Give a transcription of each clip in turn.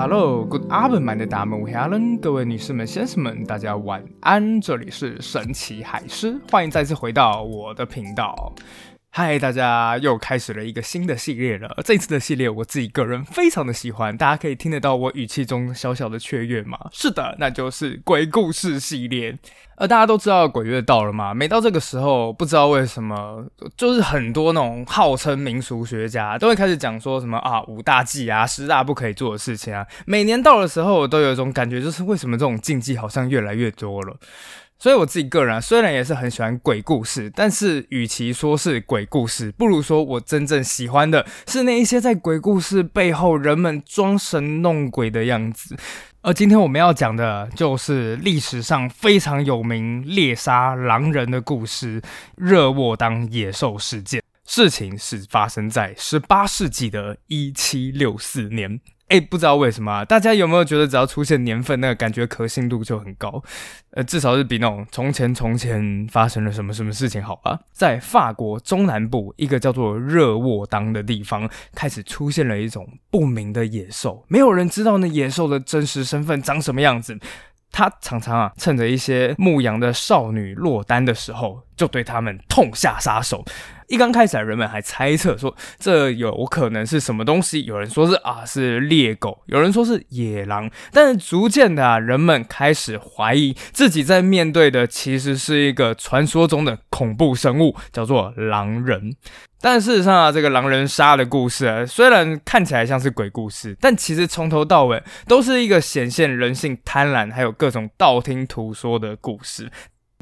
Hello，Good afternoon，my name is Alan 各位女士们、先生们，大家晚安。这里是神奇海狮，欢迎再次回到我的频道。嗨，大家又开始了一个新的系列了。这次的系列，我自己个人非常的喜欢，大家可以听得到我语气中小小的雀跃吗？是的，那就是鬼故事系列。而大家都知道鬼月到了嘛？每到这个时候，不知道为什么，就是很多那种号称民俗学家都会开始讲说什么啊五大忌啊十大不可以做的事情啊。每年到的时候，我都有一种感觉，就是为什么这种禁忌好像越来越多了。所以我自己个人虽然也是很喜欢鬼故事，但是与其说是鬼故事，不如说我真正喜欢的是那一些在鬼故事背后人们装神弄鬼的样子。而今天我们要讲的就是历史上非常有名猎杀狼人的故事——热沃当野兽事件。事情是发生在十八世纪的一七六四年。哎，不知道为什么，大家有没有觉得只要出现年份，那个感觉可信度就很高？呃，至少是比那种从前从前发生了什么什么事情好吧？在法国中南部一个叫做热沃当的地方，开始出现了一种不明的野兽，没有人知道那野兽的真实身份长什么样子。他常常啊，趁着一些牧羊的少女落单的时候，就对他们痛下杀手。一刚开始，人们还猜测说这有可能是什么东西，有人说是啊是猎狗，有人说是野狼，但是逐渐的，人们开始怀疑自己在面对的其实是一个传说中的恐怖生物，叫做狼人。但事实上啊，这个狼人杀的故事啊，虽然看起来像是鬼故事，但其实从头到尾都是一个显现人性贪婪，还有各种道听途说的故事。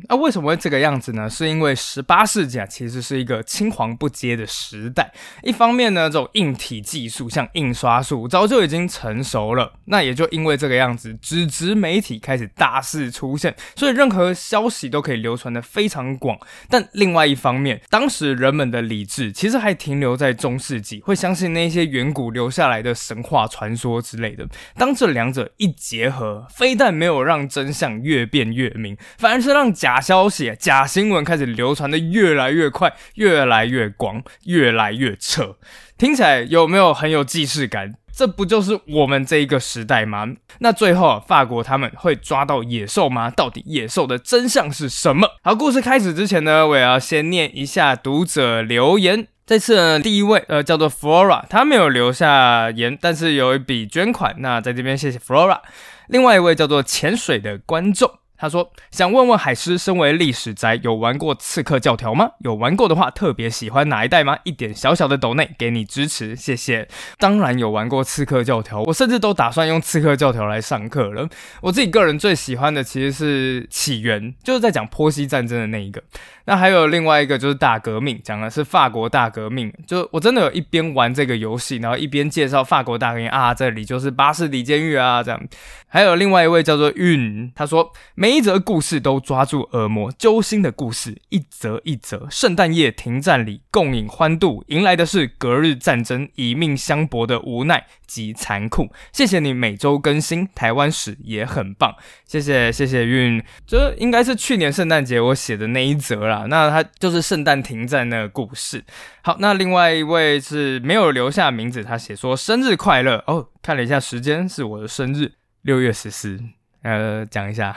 那为什么会这个样子呢？是因为十八世纪啊，其实是一个青黄不接的时代。一方面呢，这种硬体技术，像印刷术，早就已经成熟了。那也就因为这个样子，纸质媒体开始大肆出现，所以任何消息都可以流传的非常广。但另外一方面，当时人们的理智其实还停留在中世纪，会相信那些远古留下来的神话传说之类的。当这两者一结合，非但没有让真相越变越明，反而是让假。假消息、假新闻开始流传的越来越快、越来越广、越来越扯，听起来有没有很有既视感？这不就是我们这一个时代吗？那最后法国他们会抓到野兽吗？到底野兽的真相是什么？好，故事开始之前呢，我也要先念一下读者留言。这次呢，第一位呃叫做 Flora，他没有留下言，但是有一笔捐款。那在这边谢谢 Flora。另外一位叫做潜水的观众。他说：“想问问海狮，身为历史宅，有玩过《刺客教条》吗？有玩过的话，特别喜欢哪一代吗？一点小小的斗内给你支持，谢谢。当然有玩过《刺客教条》，我甚至都打算用《刺客教条》来上课了。我自己个人最喜欢的其实是起源，就是在讲波西战争的那一个。那还有另外一个就是大革命，讲的是法国大革命。就我真的有一边玩这个游戏，然后一边介绍法国大革命啊，这里就是巴士底监狱啊，这样。还有另外一位叫做运，他说没。”每一则故事都抓住耳膜揪心的故事，一则一则。圣诞夜停战里共饮欢度，迎来的是隔日战争以命相搏的无奈及残酷。谢谢你每周更新，台湾史也很棒。谢谢谢谢运，这应该是去年圣诞节我写的那一则啦。那他就是圣诞停战那个故事。好，那另外一位是没有留下名字，他写说生日快乐哦。看了一下时间，是我的生日，六月十四。呃，讲一下。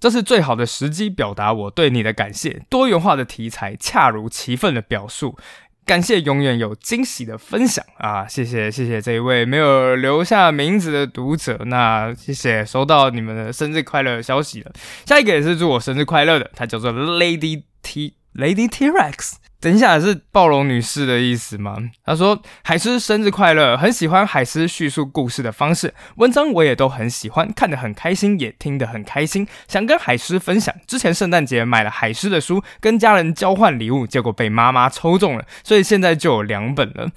这是最好的时机，表达我对你的感谢。多元化的题材，恰如其分的表述，感谢永远有惊喜的分享啊！谢谢谢谢这一位没有留下名字的读者，那谢谢收到你们的生日快乐消息了。下一个也是祝我生日快乐的，他叫做 Lady Lady T Rex。等一下，是暴龙女士的意思吗？她说：“海狮生日快乐，很喜欢海狮叙述故事的方式，文章我也都很喜欢，看得很开心，也听得很开心，想跟海狮分享。之前圣诞节买了海狮的书，跟家人交换礼物，结果被妈妈抽中了，所以现在就有两本了。”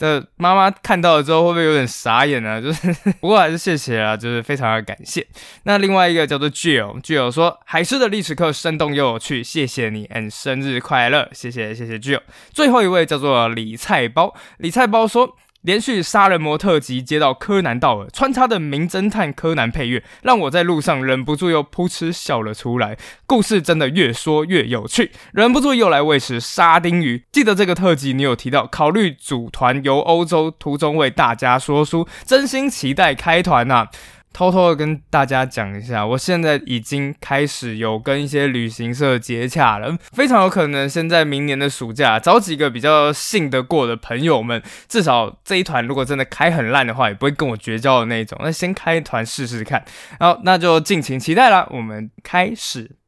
的妈妈看到了之后会不会有点傻眼呢？就是，不过还是谢谢啊，就是非常的感谢。那另外一个叫做 Jill，Jill 说海狮的历史课生动又有趣，谢谢你，and 生日快乐，谢谢谢谢 Jill。最后一位叫做李菜包，李菜包说连续杀人魔特辑接到柯南道尔穿插的名侦探柯南配乐，让我在路上忍不住又噗嗤笑了出来。故事真的越说越有趣，忍不住又来喂食沙丁鱼。记得这个特辑你有提到考虑组团游欧洲，途中为大家说书，真心期待开团呐。偷偷的跟大家讲一下，我现在已经开始有跟一些旅行社接洽了，非常有可能现在明年的暑假找几个比较信得过的朋友们，至少这一团如果真的开很烂的话，也不会跟我绝交的那种，那先开团试试看，好，那就敬请期待啦，我们开始。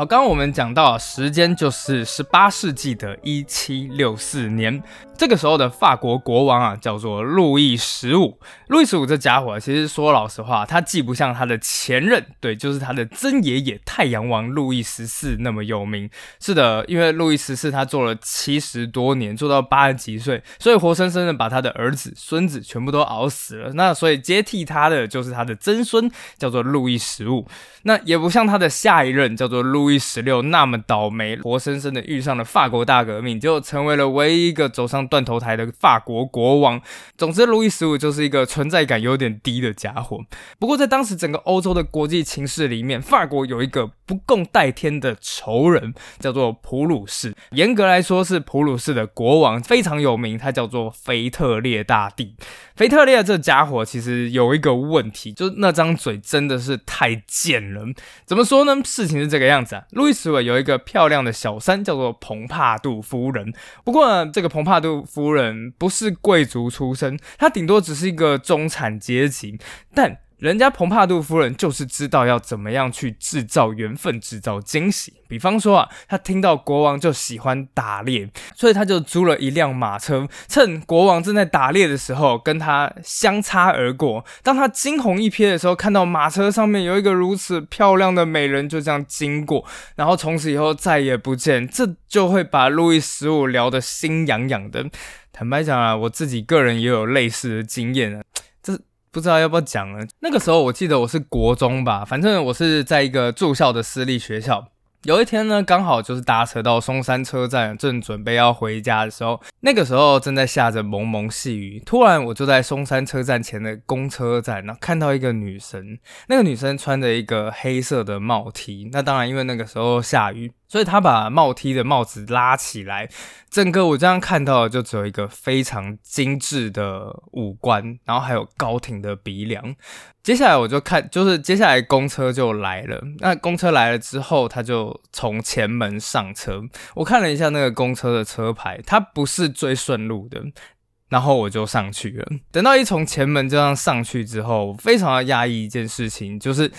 好，刚刚我们讲到，时间就是十八世纪的一七六四年。这个时候的法国国王啊，叫做路易十五。路易十五这家伙，其实说老实话，他既不像他的前任，对，就是他的曾爷爷太阳王路易十四那么有名。是的，因为路易十四他做了七十多年，做到八十几岁，所以活生生的把他的儿子、孙子全部都熬死了。那所以接替他的就是他的曾孙，叫做路易十五。那也不像他的下一任叫做路易十六那么倒霉，活生生的遇上了法国大革命，就成为了唯一一个走上。断头台的法国国王，总之，路易十五就是一个存在感有点低的家伙。不过，在当时整个欧洲的国际情势里面，法国有一个不共戴天的仇人，叫做普鲁士。严格来说，是普鲁士的国王非常有名，他叫做腓特烈大帝。腓特烈这家伙其实有一个问题，就是那张嘴真的是太贱了。怎么说呢？事情是这个样子啊，路易十五有一个漂亮的小三，叫做蓬帕杜夫人。不过，这个蓬帕杜夫人不是贵族出身，她顶多只是一个中产阶级，但。人家蓬帕杜夫人就是知道要怎么样去制造缘分、制造惊喜。比方说啊，他听到国王就喜欢打猎，所以他就租了一辆马车，趁国王正在打猎的时候跟他相擦而过。当他惊鸿一瞥的时候，看到马车上面有一个如此漂亮的美人就这样经过，然后从此以后再也不见，这就会把路易十五聊得心痒痒的。坦白讲啊，我自己个人也有类似的经验啊。不知道要不要讲了。那个时候我记得我是国中吧，反正我是在一个住校的私立学校。有一天呢，刚好就是搭车到松山车站，正准备要回家的时候，那个时候正在下着蒙蒙细雨。突然，我就在松山车站前的公车站，然后看到一个女生。那个女生穿着一个黑色的帽 T。那当然，因为那个时候下雨。所以她把帽 T 的帽子拉起来，整个我这样看到的就只有一个非常精致的五官，然后还有高挺的鼻梁。接下来我就看，就是接下来公车就来了。那公车来了之后，他就从前门上车。我看了一下那个公车的车牌，它不是最顺路的，然后我就上去了。等到一从前门这样上去之后，非常的压抑一件事情，就是。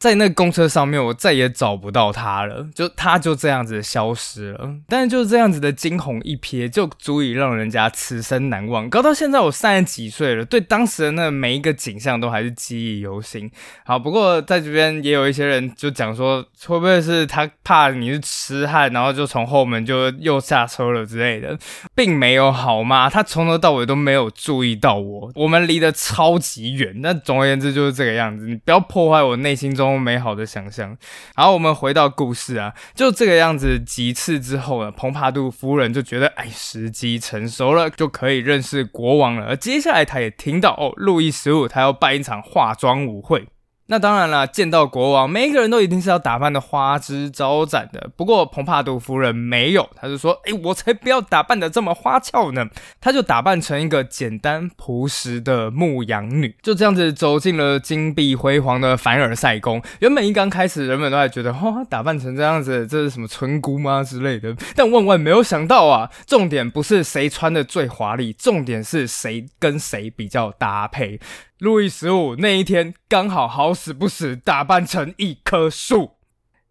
在那个公车上面，我再也找不到他了，就他就这样子消失了。但是就是这样子的惊鸿一瞥，就足以让人家此生难忘。搞到现在我三十几岁了，对当时的那每一个景象都还是记忆犹新。好，不过在这边也有一些人就讲说，会不会是他怕你是痴汉，然后就从后门就又下车了之类的，并没有好吗？他从头到尾都没有注意到我，我们离得超级远。那总而言之就是这个样子，你不要破坏我内心中。多美好的想象。然后，我们回到故事啊，就这个样子几次之后呢，蓬帕杜夫人就觉得，哎，时机成熟了，就可以认识国王了。而接下来，她也听到，哦，路易十五他要办一场化妆舞会。那当然了，见到国王，每一个人都一定是要打扮的花枝招展的。不过蓬帕杜夫人没有，她就说：“哎，我才不要打扮的这么花俏呢。”她就打扮成一个简单朴实的牧羊女，就这样子走进了金碧辉煌的凡尔赛宫。原本一刚开始，人们都还觉得，哇，打扮成这样子，这是什么村姑吗之类的？但万万没有想到啊，重点不是谁穿的最华丽，重点是谁跟谁比较搭配。路易十五那一天刚好好死不死打扮成一棵树，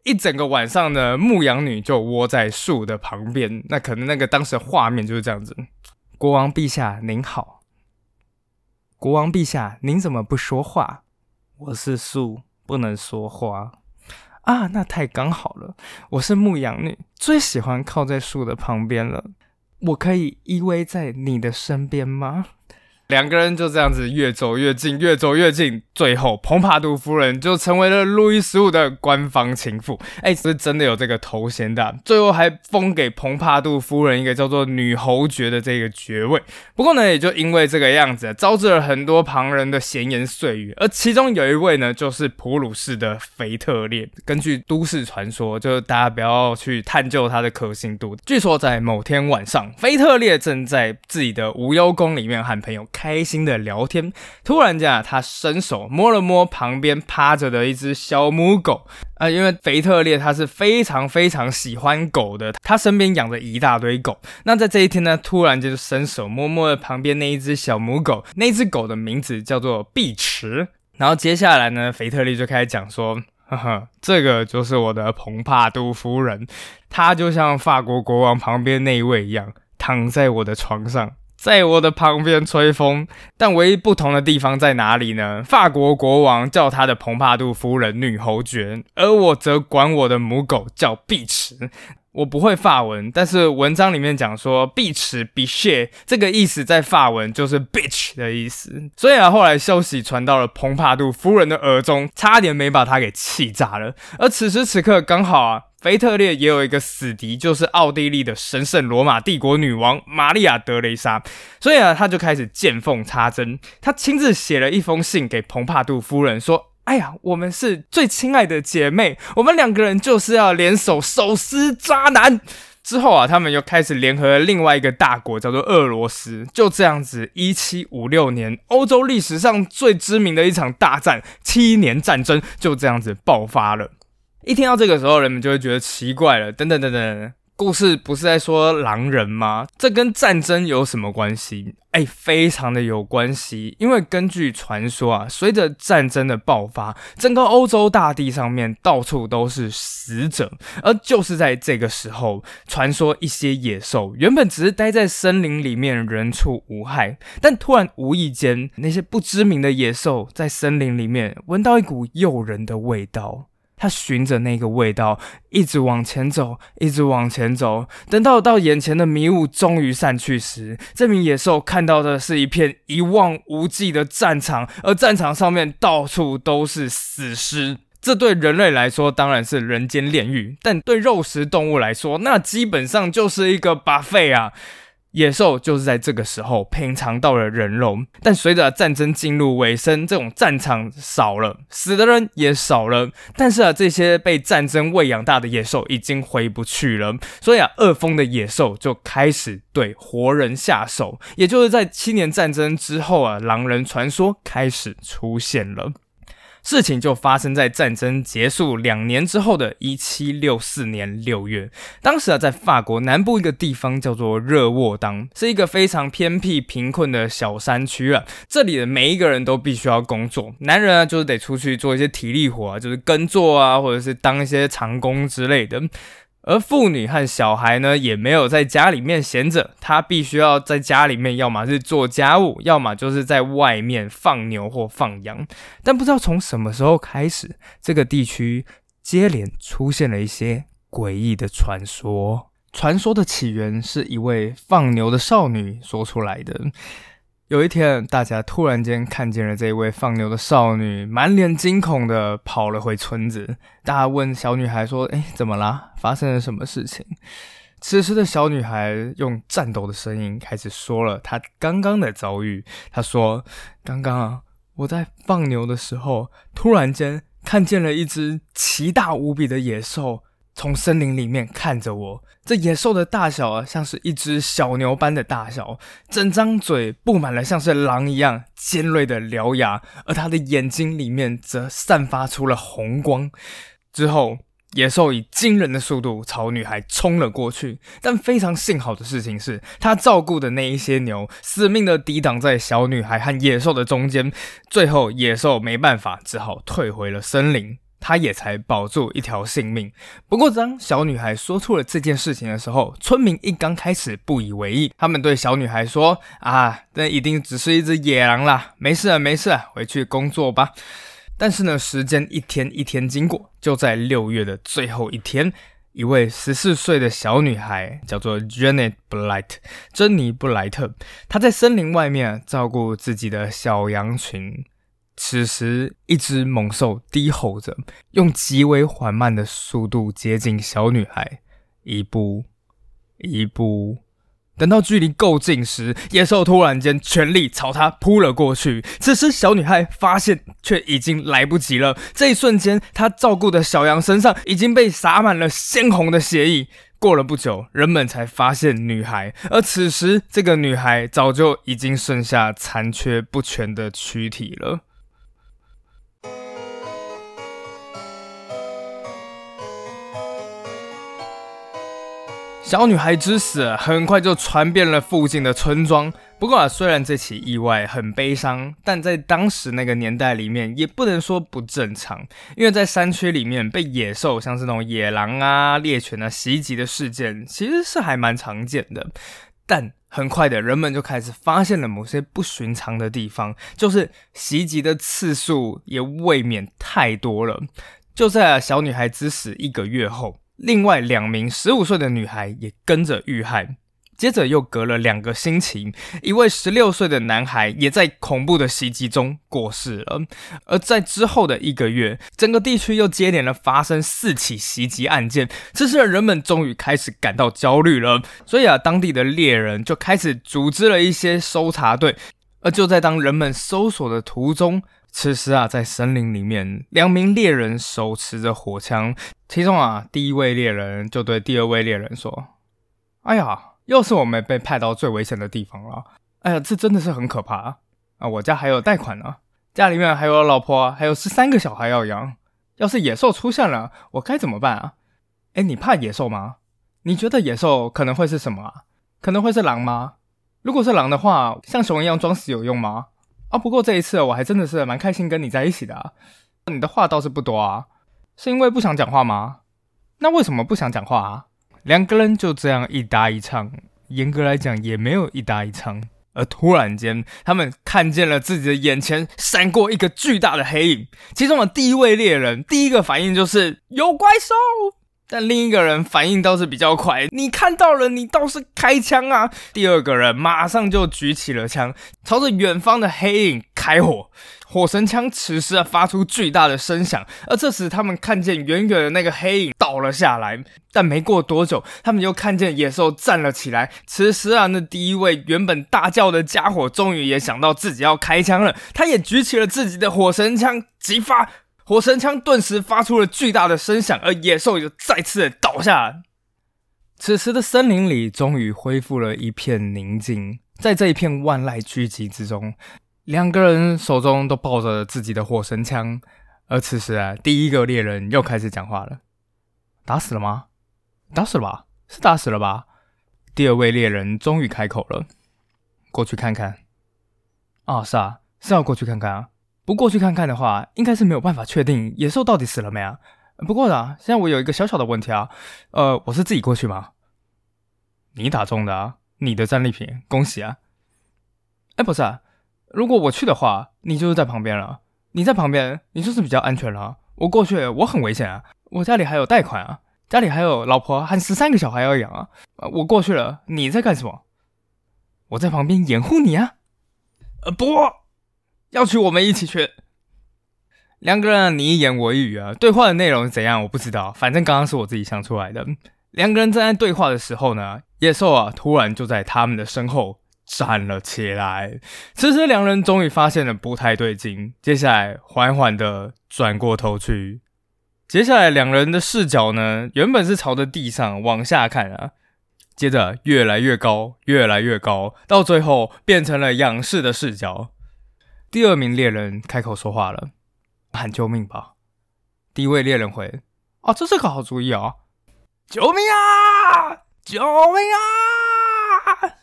一整个晚上呢，牧羊女就窝在树的旁边。那可能那个当时画面就是这样子。国王陛下您好，国王陛下您怎么不说话？我是树，不能说话啊。那太刚好了，我是牧羊女，最喜欢靠在树的旁边了。我可以依偎在你的身边吗？两个人就这样子越走越近，越走越近，最后蓬帕杜夫人就成为了路易十五的官方情妇。哎，是真的有这个头衔的，最后还封给蓬帕杜夫人一个叫做女侯爵的这个爵位。不过呢，也就因为这个样子，啊招致了很多旁人的闲言碎语。而其中有一位呢，就是普鲁士的腓特烈。根据都市传说，就是大家不要去探究它的可信度。据说在某天晚上，腓特烈正在自己的无忧宫里面和朋友。开心的聊天，突然间啊，他伸手摸了摸旁边趴着的一只小母狗啊，因为腓特烈他是非常非常喜欢狗的，他身边养着一大堆狗。那在这一天呢，突然间就伸手摸摸了旁边那一只小母狗，那只狗的名字叫做碧池。然后接下来呢，腓特烈就开始讲说，呵呵，这个就是我的蓬帕杜夫人，她就像法国国王旁边那一位一样，躺在我的床上。在我的旁边吹风，但唯一不同的地方在哪里呢？法国国王叫他的蓬帕杜夫人女侯爵，而我则管我的母狗叫碧池。我不会法文，但是文章里面讲说碧池 b i c h 这个意思在法文就是 bitch 的意思。所以啊，后来消息传到了蓬帕杜夫人的耳中，差点没把她给气炸了。而此时此刻，刚好啊。腓特烈也有一个死敌，就是奥地利的神圣罗马帝国女王玛利亚德雷莎，所以啊，他就开始见缝插针，他亲自写了一封信给蓬帕杜夫人，说：“哎呀，我们是最亲爱的姐妹，我们两个人就是要联手手撕渣男。”之后啊，他们又开始联合了另外一个大国，叫做俄罗斯。就这样子，一七五六年，欧洲历史上最知名的一场大战——七年战争，就这样子爆发了。一听到这个时候，人们就会觉得奇怪了。等等等等，故事不是在说狼人吗？这跟战争有什么关系？哎，非常的有关系。因为根据传说啊，随着战争的爆发，整个欧洲大地上面到处都是死者。而就是在这个时候，传说一些野兽原本只是待在森林里面，人畜无害，但突然无意间，那些不知名的野兽在森林里面闻到一股诱人的味道。他循着那个味道一直往前走，一直往前走。等到到眼前的迷雾终于散去时，这名野兽看到的是一片一望无际的战场，而战场上面到处都是死尸。这对人类来说当然是人间炼狱，但对肉食动物来说，那基本上就是一个 buffet 啊。野兽就是在这个时候品尝到了人肉，但随着战争进入尾声，这种战场少了，死的人也少了。但是啊，这些被战争喂养大的野兽已经回不去了，所以啊，恶风的野兽就开始对活人下手。也就是在七年战争之后啊，狼人传说开始出现了。事情就发生在战争结束两年之后的一七六四年六月。当时啊，在法国南部一个地方叫做热沃当，是一个非常偏僻、贫困的小山区啊。这里的每一个人都必须要工作，男人啊就是得出去做一些体力活啊，就是耕作啊，或者是当一些长工之类的。而妇女和小孩呢，也没有在家里面闲着，他必须要在家里面，要么是做家务，要么就是在外面放牛或放羊。但不知道从什么时候开始，这个地区接连出现了一些诡异的传说。传说的起源是一位放牛的少女说出来的。有一天，大家突然间看见了这位放牛的少女，满脸惊恐的跑了回村子。大家问小女孩说：“哎，怎么啦？发生了什么事情？”此时的小女孩用颤抖的声音开始说了她刚刚的遭遇。她说：“刚刚啊，我在放牛的时候，突然间看见了一只奇大无比的野兽。”从森林里面看着我，这野兽的大小啊，像是一只小牛般的大小，整张嘴布满了像是狼一样尖锐的獠牙，而它的眼睛里面则散发出了红光。之后，野兽以惊人的速度朝女孩冲了过去，但非常幸好的事情是，他照顾的那一些牛死命的抵挡在小女孩和野兽的中间，最后野兽没办法，只好退回了森林。他也才保住一条性命。不过，当小女孩说出了这件事情的时候，村民一刚开始不以为意。他们对小女孩说：“啊，那一定只是一只野狼啦，没事啊，没事，啊，回去工作吧。”但是呢，时间一天一天经过，就在六月的最后一天，一位十四岁的小女孩，叫做 Janet Blight，珍妮布莱特。她在森林外面照顾自己的小羊群。此时，一只猛兽低吼着，用极为缓慢的速度接近小女孩，一步，一步。等到距离够近时，野兽突然间全力朝她扑了过去。此时，小女孩发现，却已经来不及了。这一瞬间，她照顾的小羊身上已经被洒满了鲜红的血液。过了不久，人们才发现女孩，而此时，这个女孩早就已经剩下残缺不全的躯体了。小女孩之死很快就传遍了附近的村庄。不过啊，虽然这起意外很悲伤，但在当时那个年代里面，也不能说不正常。因为在山区里面被野兽，像是那种野狼啊、猎犬啊袭击的事件，其实是还蛮常见的。但很快的，人们就开始发现了某些不寻常的地方，就是袭击的次数也未免太多了。就在小女孩之死一个月后。另外两名十五岁的女孩也跟着遇害。接着又隔了两个星期，一位十六岁的男孩也在恐怖的袭击中过世了。而在之后的一个月，整个地区又接连了发生四起袭击案件，这使人们终于开始感到焦虑了。所以啊，当地的猎人就开始组织了一些搜查队。而就在当人们搜索的途中，此时啊，在森林里面，两名猎人手持着火枪，其中啊，第一位猎人就对第二位猎人说：“哎呀，又是我们被派到最危险的地方了！哎呀，这真的是很可怕啊！我家还有贷款呢，家里面还有老婆，还有十三个小孩要养。要是野兽出现了，我该怎么办啊？哎，你怕野兽吗？你觉得野兽可能会是什么啊？可能会是狼吗？如果是狼的话，像熊一样装死有用吗？”啊，不过这一次我还真的是蛮开心跟你在一起的。啊你的话倒是不多啊，是因为不想讲话吗？那为什么不想讲话啊？两个人就这样一搭一唱，严格来讲也没有一搭一唱。而突然间，他们看见了自己的眼前闪过一个巨大的黑影，其中的第一位猎人第一个反应就是有怪兽。但另一个人反应倒是比较快，你看到了，你倒是开枪啊！第二个人马上就举起了枪，朝着远方的黑影开火。火神枪此时啊发出巨大的声响，而这时他们看见远远的那个黑影倒了下来。但没过多久，他们又看见野兽站了起来。此时啊，那第一位原本大叫的家伙终于也想到自己要开枪了，他也举起了自己的火神枪，急发。火神枪顿时发出了巨大的声响，而野兽又再次倒下。此时的森林里终于恢复了一片宁静。在这一片万籁俱寂之中，两个人手中都抱着自己的火神枪。而此时啊，第一个猎人又开始讲话了：“打死了吗？打死了吧？是打死了吧？”第二位猎人终于开口了：“过去看看。”“啊，是啊，是要过去看看啊。”不过去看看的话，应该是没有办法确定野兽到底死了没啊。不过呢，现在我有一个小小的问题啊，呃，我是自己过去吗？你打中的啊，你的战利品，恭喜啊！哎，不是，啊，如果我去的话，你就是在旁边了。你在旁边，你就是比较安全了。我过去，我很危险啊，我家里还有贷款啊，家里还有老婆和十三个小孩要养啊。我过去了，你在干什么？我在旁边掩护你啊。呃，不。要去，我们一起去。两个人你一言我一语啊，对话的内容是怎样我不知道，反正刚刚是我自己想出来的。两个人正在对话的时候呢，野兽啊突然就在他们的身后站了起来。此时两人终于发现了不太对劲，接下来缓缓的转过头去。接下来两人的视角呢，原本是朝着地上往下看啊，接着越来越高，越来越高，到最后变成了仰视的视角。第二名猎人开口说话了：“喊救命吧！”第一位猎人回：“哦，这是个好主意啊！救命啊！救命啊！”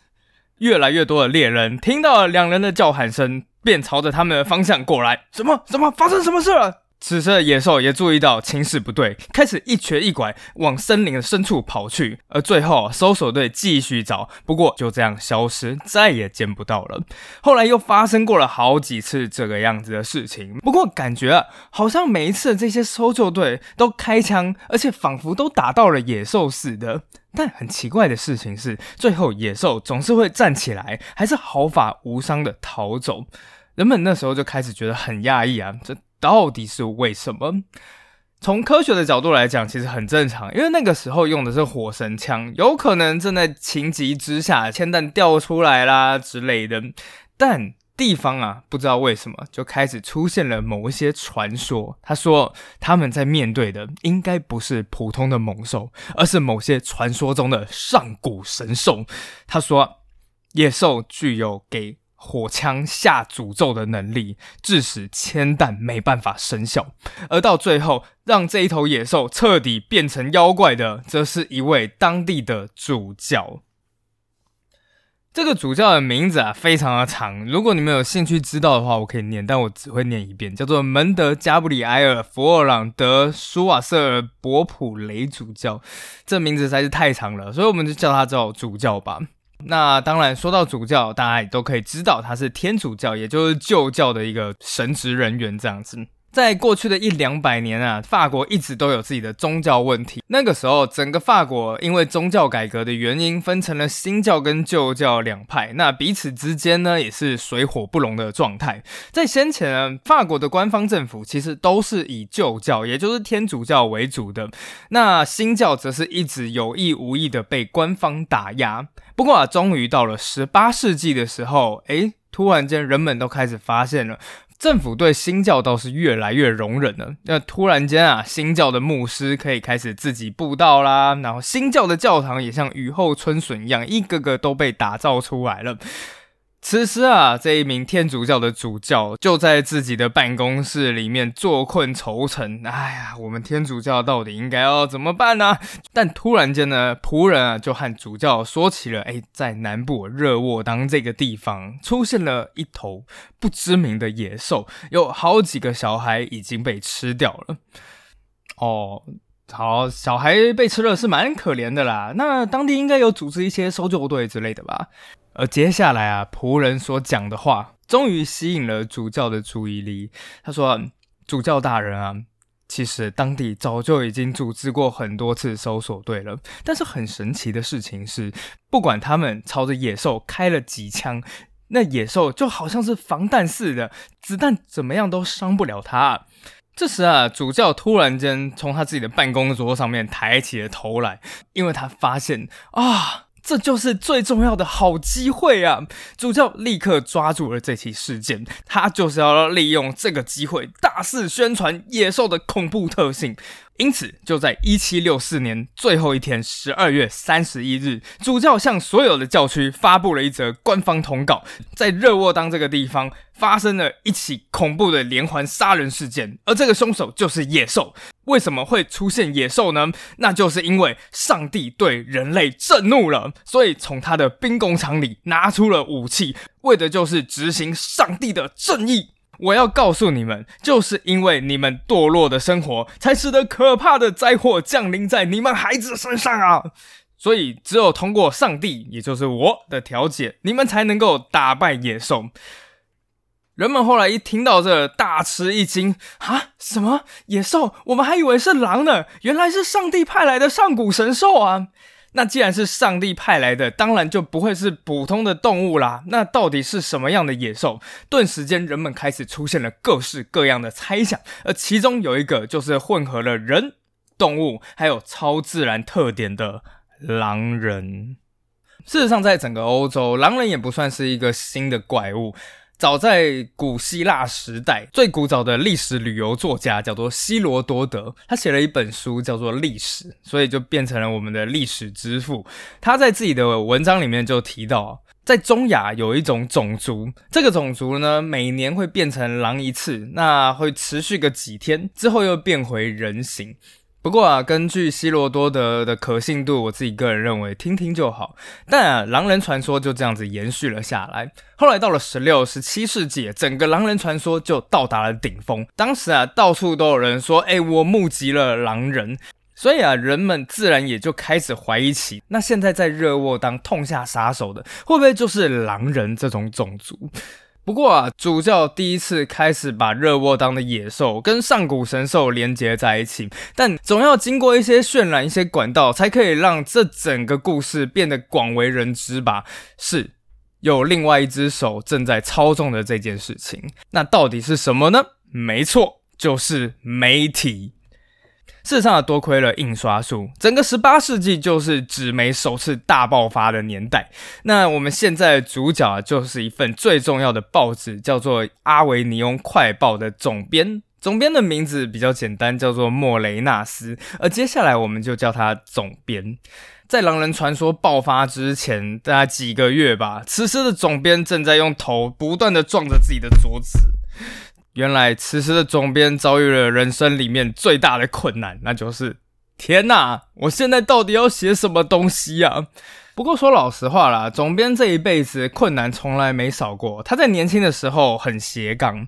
越来越多的猎人听到了两人的叫喊声，便朝着他们的方向过来。什么？什么？发生什么事了？此时的野兽也注意到情势不对，开始一瘸一拐往森林的深处跑去。而最后，搜索队继续找，不过就这样消失，再也见不到了。后来又发生过了好几次这个样子的事情，不过感觉啊，好像每一次这些搜救队都开枪，而且仿佛都打到了野兽似的。但很奇怪的事情是，最后野兽总是会站起来，还是毫发无伤的逃走。人们那时候就开始觉得很讶异啊，这。到底是为什么？从科学的角度来讲，其实很正常，因为那个时候用的是火神枪，有可能正在情急之下，铅弹掉出来啦之类的。但地方啊，不知道为什么就开始出现了某一些传说。他说他们在面对的应该不是普通的猛兽，而是某些传说中的上古神兽。他说野兽具有给。火枪下诅咒的能力，致使铅弹没办法生效，而到最后让这一头野兽彻底变成妖怪的，则是一位当地的主教。这个主教的名字啊，非常的长，如果你们有兴趣知道的话，我可以念，但我只会念一遍，叫做门德加布里埃尔·弗尔朗德·舒瓦瑟尔·博普雷主教。这名字实在是太长了，所以我们就叫他叫主教吧。那当然，说到主教，大家也都可以知道，他是天主教，也就是旧教的一个神职人员这样子。在过去的一两百年啊，法国一直都有自己的宗教问题。那个时候，整个法国因为宗教改革的原因，分成了新教跟旧教两派。那彼此之间呢，也是水火不容的状态。在先前呢，法国的官方政府其实都是以旧教，也就是天主教为主的。那新教则是一直有意无意的被官方打压。不过啊，终于到了十八世纪的时候，诶，突然间人们都开始发现了。政府对新教倒是越来越容忍了。那突然间啊，新教的牧师可以开始自己布道啦，然后新教的教堂也像雨后春笋一样，一个个都被打造出来了。此时啊，这一名天主教的主教就在自己的办公室里面坐困愁城。哎呀，我们天主教到底应该要怎么办呢？但突然间呢，仆人啊就和主教说起了：哎，在南部热沃当这个地方出现了一头不知名的野兽，有好几个小孩已经被吃掉了。哦，好，小孩被吃了是蛮可怜的啦。那当地应该有组织一些搜救队之类的吧？而接下来啊，仆人所讲的话终于吸引了主教的注意力。他说：“主教大人啊，其实当地早就已经组织过很多次搜索队了。但是很神奇的事情是，不管他们朝着野兽开了几枪，那野兽就好像是防弹似的，子弹怎么样都伤不了它。”这时啊，主教突然间从他自己的办公桌上面抬起了头来，因为他发现啊。这就是最重要的好机会啊！主教立刻抓住了这起事件，他就是要利用这个机会大肆宣传野兽的恐怖特性。因此，就在一七六四年最后一天，十二月三十一日，主教向所有的教区发布了一则官方通告：在热沃当这个地方发生了一起恐怖的连环杀人事件，而这个凶手就是野兽。为什么会出现野兽呢？那就是因为上帝对人类震怒了，所以从他的兵工厂里拿出了武器，为的就是执行上帝的正义。我要告诉你们，就是因为你们堕落的生活，才使得可怕的灾祸降临在你们孩子身上啊！所以，只有通过上帝，也就是我的调解，你们才能够打败野兽。人们后来一听到这，大吃一惊啊！什么野兽？我们还以为是狼呢，原来是上帝派来的上古神兽啊！那既然是上帝派来的，当然就不会是普通的动物啦。那到底是什么样的野兽？顿时间，人们开始出现了各式各样的猜想，而其中有一个就是混合了人、动物还有超自然特点的狼人。事实上，在整个欧洲，狼人也不算是一个新的怪物。早在古希腊时代，最古早的历史旅游作家叫做希罗多德，他写了一本书叫做《历史》，所以就变成了我们的历史之父。他在自己的文章里面就提到，在中亚有一种种族，这个种族呢每年会变成狼一次，那会持续个几天之后又变回人形。不过啊，根据希罗多德的可信度，我自己个人认为听听就好。但啊，狼人传说就这样子延续了下来。后来到了十六、十七世纪，整个狼人传说就到达了顶峰。当时啊，到处都有人说：“哎，我目击了狼人。”所以啊，人们自然也就开始怀疑起，那现在在热沃当痛下杀手的，会不会就是狼人这种种族？不过啊，主教第一次开始把热沃当的野兽跟上古神兽连接在一起，但总要经过一些渲染、一些管道，才可以让这整个故事变得广为人知吧？是有另外一只手正在操纵的这件事情，那到底是什么呢？没错，就是媒体。事实上，多亏了印刷术，整个十八世纪就是纸媒首次大爆发的年代。那我们现在主角，就是一份最重要的报纸，叫做《阿维尼翁快报》的总编。总编的名字比较简单，叫做莫雷纳斯。而接下来，我们就叫他总编。在狼人传说爆发之前，大概几个月吧，此时的总编正在用头不断的撞着自己的桌子。原来此时的总编遭遇了人生里面最大的困难，那就是天哪！我现在到底要写什么东西啊？不过说老实话啦，总编这一辈子困难从来没少过。他在年轻的时候很斜杠，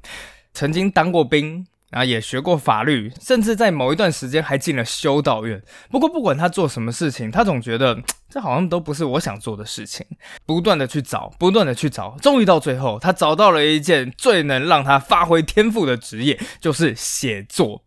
曾经当过兵。然后也学过法律，甚至在某一段时间还进了修道院。不过不管他做什么事情，他总觉得这好像都不是我想做的事情。不断的去找，不断的去找，终于到最后，他找到了一件最能让他发挥天赋的职业，就是写作。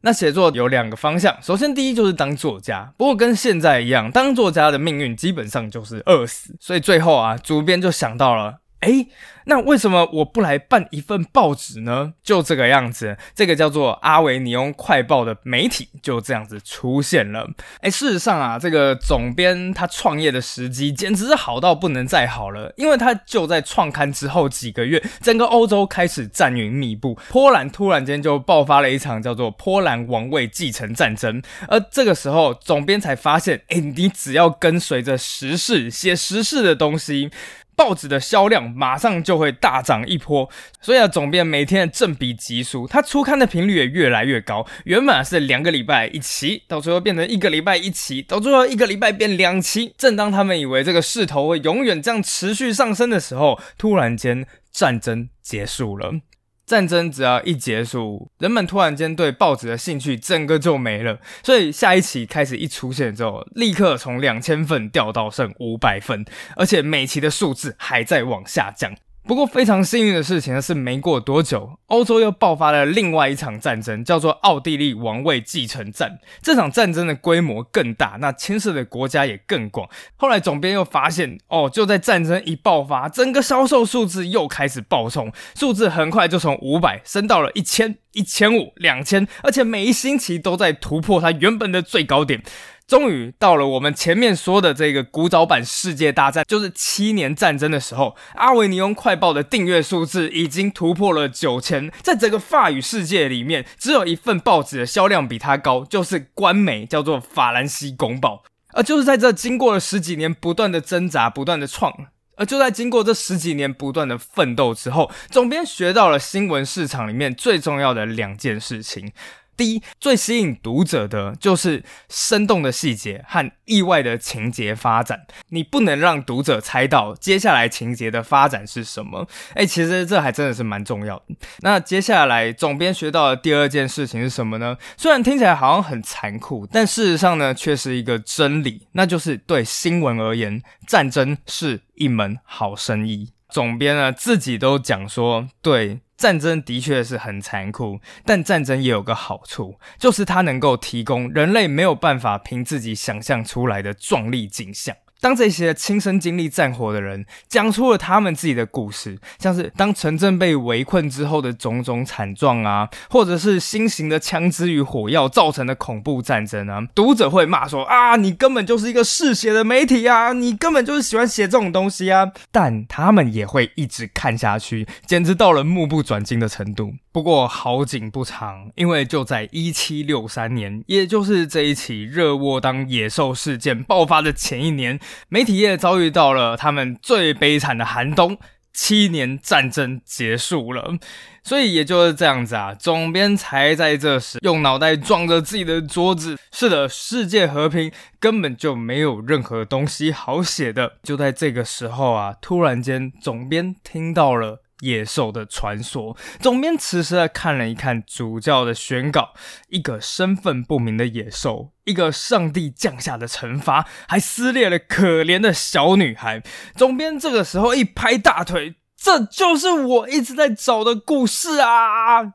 那写作有两个方向，首先第一就是当作家，不过跟现在一样，当作家的命运基本上就是饿死。所以最后啊，主编就想到了。哎，那为什么我不来办一份报纸呢？就这个样子，这个叫做阿维尼翁快报的媒体就这样子出现了。哎，事实上啊，这个总编他创业的时机简直是好到不能再好了，因为他就在创刊之后几个月，整个欧洲开始战云密布，波兰突然间就爆发了一场叫做波兰王位继承战争。而这个时候，总编才发现，哎，你只要跟随着时事写时事的东西。报纸的销量马上就会大涨一波，所以啊，总编每天的正比急速，他出刊的频率也越来越高。原本是两个礼拜一期，到最后变成一个礼拜一期，到最后一个礼拜变两期。正当他们以为这个势头会永远这样持续上升的时候，突然间战争结束了。战争只要一结束，人们突然间对报纸的兴趣整个就没了。所以下一期开始一出现之后，立刻从两千份掉到剩五百份，而且每期的数字还在往下降。不过非常幸运的事情，是没过多久，欧洲又爆发了另外一场战争，叫做奥地利王位继承战。这场战争的规模更大，那牵涉的国家也更广。后来总编又发现，哦，就在战争一爆发，整个销售数字又开始暴冲，数字很快就从五百升到了一千、一千五、两千，而且每一星期都在突破它原本的最高点。终于到了我们前面说的这个古早版世界大战，就是七年战争的时候，阿维尼翁快报的订阅数字已经突破了九千。在整个法语世界里面，只有一份报纸的销量比它高，就是官媒，叫做《法兰西公报》。而就是在这经过了十几年不断的挣扎、不断的创，而就在经过这十几年不断的奋斗之后，总编学到了新闻市场里面最重要的两件事情。第一，最吸引读者的就是生动的细节和意外的情节发展。你不能让读者猜到接下来情节的发展是什么。哎，其实这还真的是蛮重要的。那接下来总编学到的第二件事情是什么呢？虽然听起来好像很残酷，但事实上呢，却是一个真理，那就是对新闻而言，战争是一门好生意。总编呢自己都讲说，对。战争的确是很残酷，但战争也有个好处，就是它能够提供人类没有办法凭自己想象出来的壮丽景象。当这些亲身经历战火的人讲出了他们自己的故事，像是当城镇被围困之后的种种惨状啊，或者是新型的枪支与火药造成的恐怖战争啊，读者会骂说啊，你根本就是一个嗜血的媒体啊，你根本就是喜欢写这种东西啊，但他们也会一直看下去，简直到了目不转睛的程度。不过好景不长，因为就在一七六三年，也就是这一起热沃当野兽事件爆发的前一年，媒体业遭遇到了他们最悲惨的寒冬。七年战争结束了，所以也就是这样子啊。总编才在这时用脑袋撞着自己的桌子。是的，世界和平根本就没有任何东西好写的。就在这个时候啊，突然间总编听到了。野兽的传说。总编此时看了一看主教的宣告，一个身份不明的野兽，一个上帝降下的惩罚，还撕裂了可怜的小女孩。总编这个时候一拍大腿，这就是我一直在找的故事啊！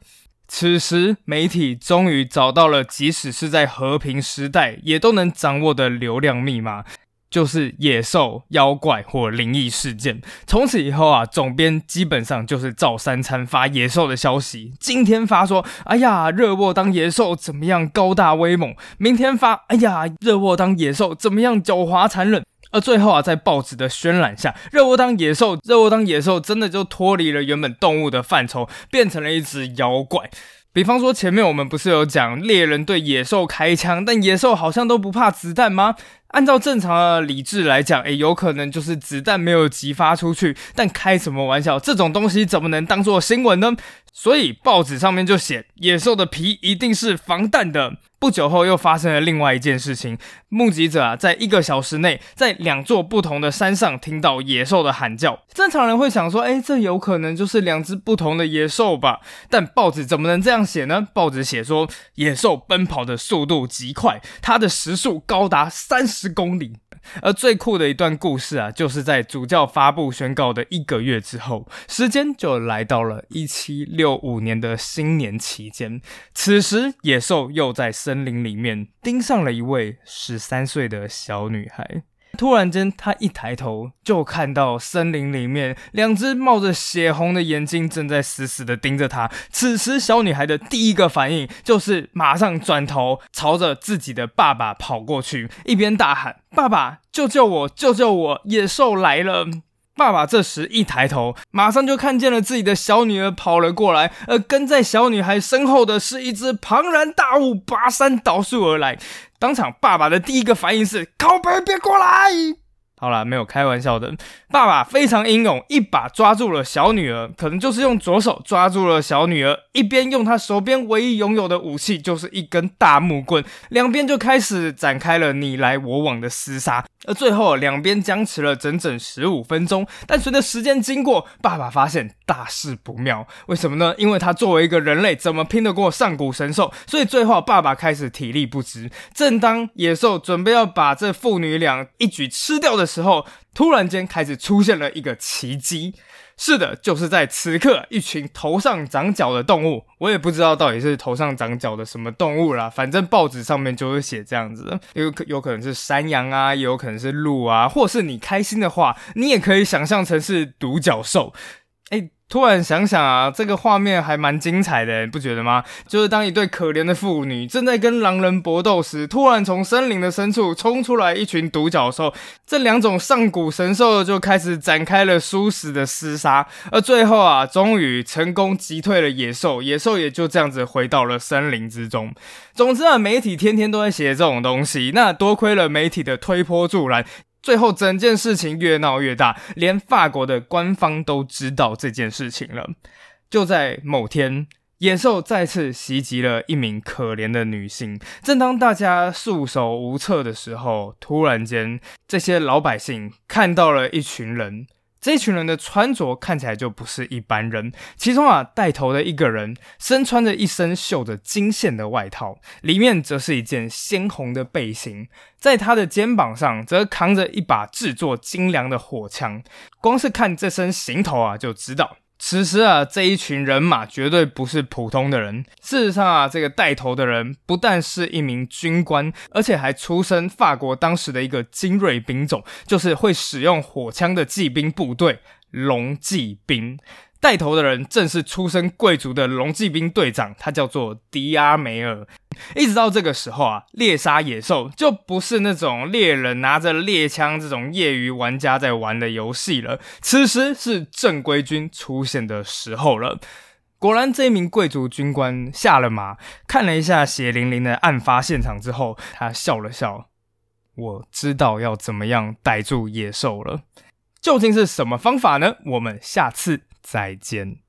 此时媒体终于找到了，即使是在和平时代也都能掌握的流量密码。就是野兽、妖怪或灵异事件。从此以后啊，总编基本上就是照三餐发野兽的消息。今天发说，哎呀，热沃当野兽怎么样高大威猛？明天发，哎呀，热沃当野兽怎么样狡猾残忍？而最后啊，在报纸的渲染下，热沃当野兽，热沃当野兽真的就脱离了原本动物的范畴，变成了一只妖怪。比方说，前面我们不是有讲猎人对野兽开枪，但野兽好像都不怕子弹吗？按照正常的理智来讲，诶，有可能就是子弹没有激发出去。但开什么玩笑？这种东西怎么能当做新闻呢？所以报纸上面就写，野兽的皮一定是防弹的。不久后又发生了另外一件事情，目击者啊，在一个小时内，在两座不同的山上听到野兽的喊叫。正常人会想说，哎，这有可能就是两只不同的野兽吧？但报纸怎么能这样写呢？报纸写说，野兽奔跑的速度极快，它的时速高达三十十公里。而最酷的一段故事啊，就是在主教发布宣告的一个月之后，时间就来到了一七六五年的新年期间。此时，野兽又在森林里面盯上了一位十三岁的小女孩。突然间，他一抬头就看到森林里面两只冒着血红的眼睛正在死死的盯着他。此时，小女孩的第一个反应就是马上转头朝着自己的爸爸跑过去，一边大喊：“爸爸，救救我！救救我！野兽来了！”爸爸这时一抬头，马上就看见了自己的小女儿跑了过来，而跟在小女孩身后的是一只庞然大物，拔山倒树而来。当场，爸爸的第一个反应是：靠边，别过来！好了，没有开玩笑的。爸爸非常英勇，一把抓住了小女儿，可能就是用左手抓住了小女儿，一边用他手边唯一拥有的武器，就是一根大木棍，两边就开始展开了你来我往的厮杀。而最后，两边僵持了整整十五分钟。但随着时间经过，爸爸发现大事不妙。为什么呢？因为他作为一个人类，怎么拼得过上古神兽？所以最后，爸爸开始体力不支。正当野兽准备要把这父女俩一举吃掉的时候，突然间开始出现了一个奇迹。是的，就是在此刻，一群头上长角的动物，我也不知道到底是头上长角的什么动物啦，反正报纸上面就是写这样子，有可有可能是山羊啊，也有可能是鹿啊，或是你开心的话，你也可以想象成是独角兽，哎。突然想想啊，这个画面还蛮精彩的，不觉得吗？就是当一对可怜的妇女正在跟狼人搏斗时，突然从森林的深处冲出来一群独角兽，这两种上古神兽就开始展开了殊死的厮杀，而最后啊，终于成功击退了野兽，野兽也就这样子回到了森林之中。总之啊，媒体天天都在写这种东西，那多亏了媒体的推波助澜。最后，整件事情越闹越大，连法国的官方都知道这件事情了。就在某天，野兽再次袭击了一名可怜的女性。正当大家束手无策的时候，突然间，这些老百姓看到了一群人。这群人的穿着看起来就不是一般人，其中啊带头的一个人身穿着一身绣着金线的外套，里面则是一件鲜红的背心，在他的肩膀上则扛着一把制作精良的火枪，光是看这身行头啊就知道。此时啊，这一群人马绝对不是普通的人。事实上啊，这个带头的人不但是一名军官，而且还出身法国当时的一个精锐兵种，就是会使用火枪的骑兵部队——龙骑兵。带头的人正是出身贵族的龙骑兵队长，他叫做迪阿梅尔。一直到这个时候啊，猎杀野兽就不是那种猎人拿着猎枪这种业余玩家在玩的游戏了。此时是正规军出现的时候了。果然，这一名贵族军官下了马，看了一下血淋淋的案发现场之后，他笑了笑：“我知道要怎么样逮住野兽了。”究竟是什么方法呢？我们下次再见。